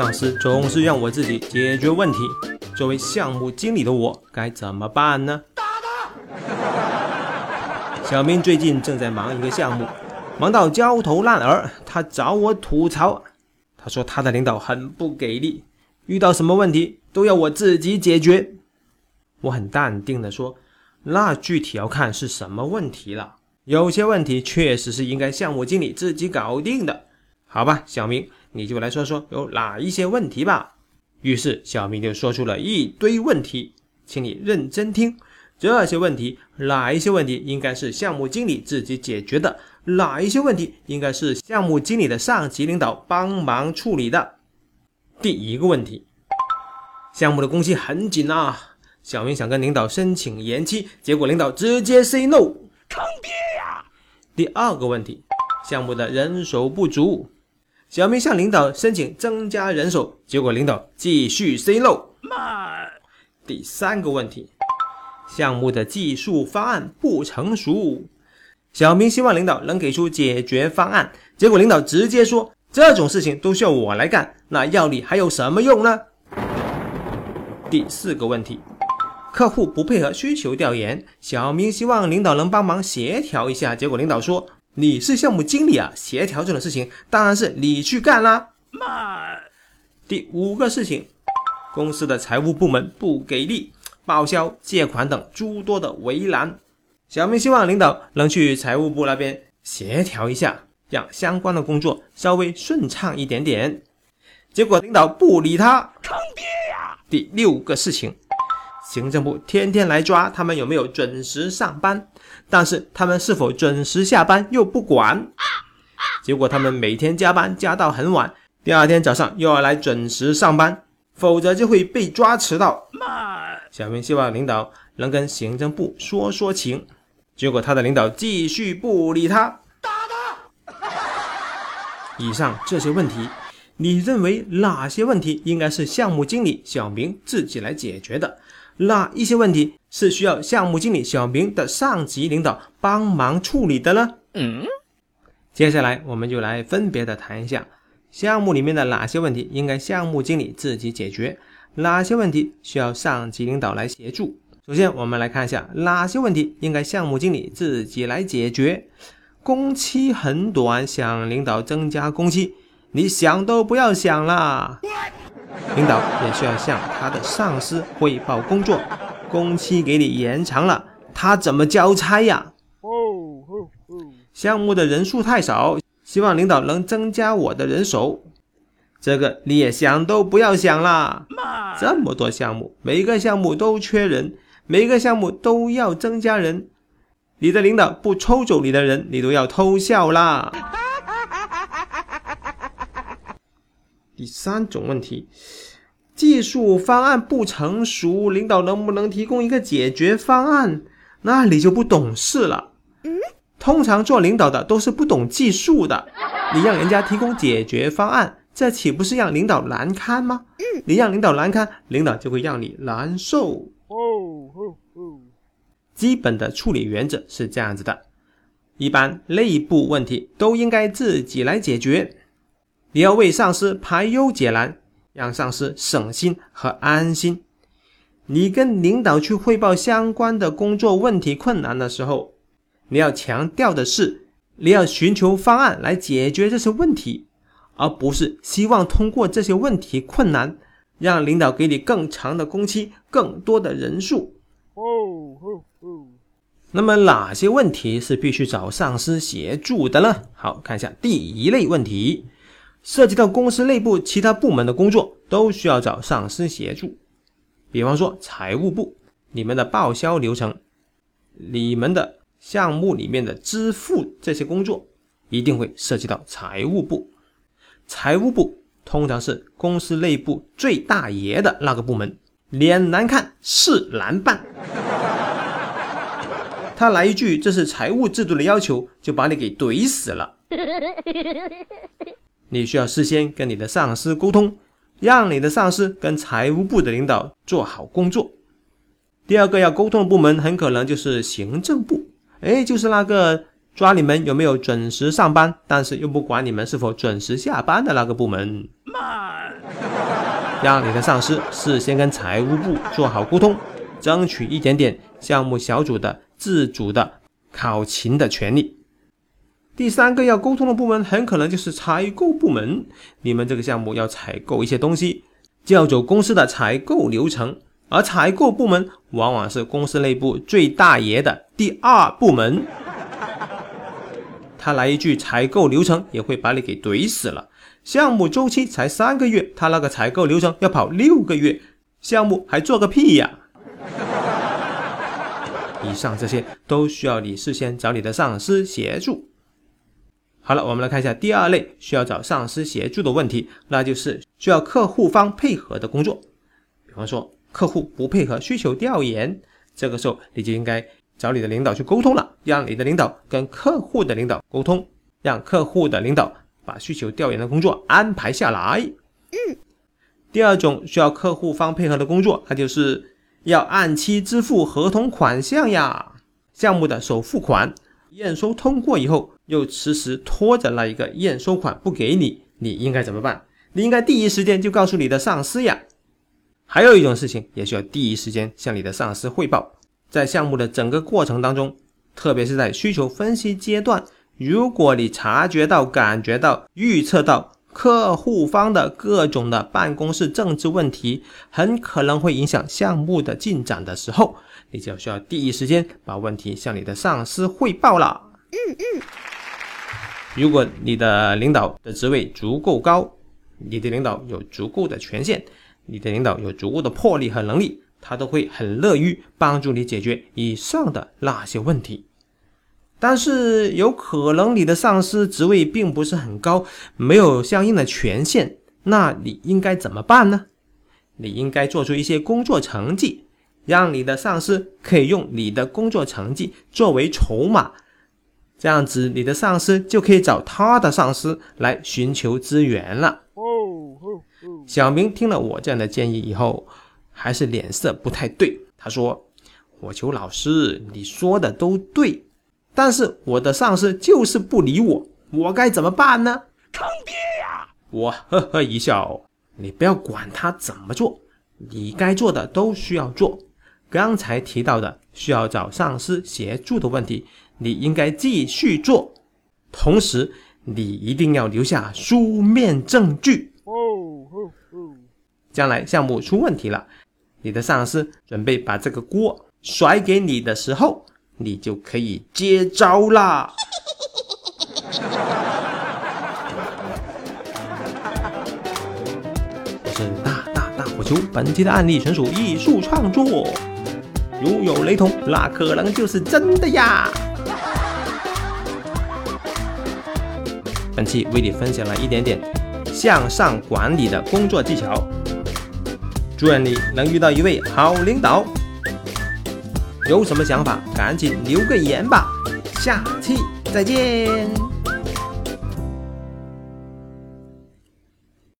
上司总是让我自己解决问题，作为项目经理的我该怎么办呢？小明最近正在忙一个项目，忙到焦头烂额。他找我吐槽，他说他的领导很不给力，遇到什么问题都要我自己解决。我很淡定的说：“那具体要看是什么问题了。有些问题确实是应该项目经理自己搞定的。好吧，小明，你就来说说有哪一些问题吧。”于是小明就说出了一堆问题，请你认真听。这些问题，哪一些问题应该是项目经理自己解决的？哪一些问题应该是项目经理的上级领导帮忙处理的？第一个问题，项目的工期很紧啊，小明想跟领导申请延期，结果领导直接 say no，坑爹呀！第二个问题，项目的人手不足，小明向领导申请增加人手，结果领导继续 say no，第三个问题。项目的技术方案不成熟，小明希望领导能给出解决方案，结果领导直接说这种事情都需要我来干，那要你还有什么用呢？第四个问题，客户不配合需求调研，小明希望领导能帮忙协调一下，结果领导说你是项目经理啊，协调这种事情当然是你去干啦。慢。第五个事情，公司的财务部门不给力。报销、借款等诸多的围栏，小明希望领导能去财务部那边协调一下，让相关的工作稍微顺畅一点点。结果领导不理他，坑爹呀！第六个事情，行政部天天来抓他们有没有准时上班，但是他们是否准时下班又不管，结果他们每天加班加到很晚，第二天早上又要来准时上班，否则就会被抓迟到。小明希望领导能跟行政部说说情，结果他的领导继续不理他。打他！以上这些问题，你认为哪些问题应该是项目经理小明自己来解决的？哪一些问题是需要项目经理小明的上级领导帮忙处理的呢？嗯，接下来我们就来分别的谈一下项目里面的哪些问题应该项目经理自己解决。哪些问题需要上级领导来协助？首先，我们来看一下哪些问题应该项目经理自己来解决。工期很短，想领导增加工期，你想都不要想啦。领导也需要向他的上司汇报工作，工期给你延长了，他怎么交差呀？哦哦哦！项目的人数太少，希望领导能增加我的人手。这个你也想都不要想啦！这么多项目，每一个项目都缺人，每一个项目都要增加人，你的领导不抽走你的人，你都要偷笑啦！第三种问题，技术方案不成熟，领导能不能提供一个解决方案？那你就不懂事了。嗯，通常做领导的都是不懂技术的，你让人家提供解决方案。这岂不是让领导难堪吗？嗯，你让领导难堪，领导就会让你难受。哦哦哦！基本的处理原则是这样子的：一般内部问题都应该自己来解决，你要为上司排忧解难，让上司省心和安心。你跟领导去汇报相关的工作问题困难的时候，你要强调的是，你要寻求方案来解决这些问题。而不是希望通过这些问题困难，让领导给你更长的工期、更多的人数。哦哦哦。那么哪些问题是必须找上司协助的呢？好看一下第一类问题，涉及到公司内部其他部门的工作，都需要找上司协助。比方说财务部，你们的报销流程，你们的项目里面的支付这些工作，一定会涉及到财务部。财务部通常是公司内部最大爷的那个部门，脸难看，事难办。他来一句“这是财务制度的要求”，就把你给怼死了。你需要事先跟你的上司沟通，让你的上司跟财务部的领导做好工作。第二个要沟通的部门很可能就是行政部，哎，就是那个。抓你们有没有准时上班，但是又不管你们是否准时下班的那个部门。慢。让你的上司事先跟财务部做好沟通，争取一点点项目小组的自主的考勤的权利。第三个要沟通的部门很可能就是采购部门，你们这个项目要采购一些东西，就要走公司的采购流程，而采购部门往往是公司内部最大爷的第二部门。他来一句采购流程，也会把你给怼死了。项目周期才三个月，他那个采购流程要跑六个月，项目还做个屁呀！以上这些都需要你事先找你的上司协助。好了，我们来看一下第二类需要找上司协助的问题，那就是需要客户方配合的工作。比方说，客户不配合需求调研，这个时候你就应该。找你的领导去沟通了，让你的领导跟客户的领导沟通，让客户的领导把需求调研的工作安排下来。嗯，第二种需要客户方配合的工作，那就是要按期支付合同款项呀。项目的首付款验收通过以后，又迟迟拖着那一个验收款不给你，你应该怎么办？你应该第一时间就告诉你的上司呀。还有一种事情也需要第一时间向你的上司汇报。在项目的整个过程当中，特别是在需求分析阶段，如果你察觉到、感觉到、预测到客户方的各种的办公室政治问题，很可能会影响项目的进展的时候，你就需要第一时间把问题向你的上司汇报了。嗯嗯。如果你的领导的职位足够高，你的领导有足够的权限，你的领导有足够的魄力和能力。他都会很乐于帮助你解决以上的那些问题，但是有可能你的上司职位并不是很高，没有相应的权限，那你应该怎么办呢？你应该做出一些工作成绩，让你的上司可以用你的工作成绩作为筹码，这样子你的上司就可以找他的上司来寻求资源了。小明听了我这样的建议以后。还是脸色不太对。他说：“我求老师，你说的都对，但是我的上司就是不理我，我该怎么办呢？”坑爹呀！我呵呵一笑：“你不要管他怎么做，你该做的都需要做。刚才提到的需要找上司协助的问题，你应该继续做，同时你一定要留下书面证据。哦哦哦！将来项目出问题了。”你的上司准备把这个锅甩给你的时候，你就可以接招啦。我是大大大火球，本期的案例纯属艺术创作，如有雷同，那可能就是真的呀。本期为你分享了一点点向上管理的工作技巧。祝愿你能遇到一位好领导。有什么想法，赶紧留个言吧。下期再见。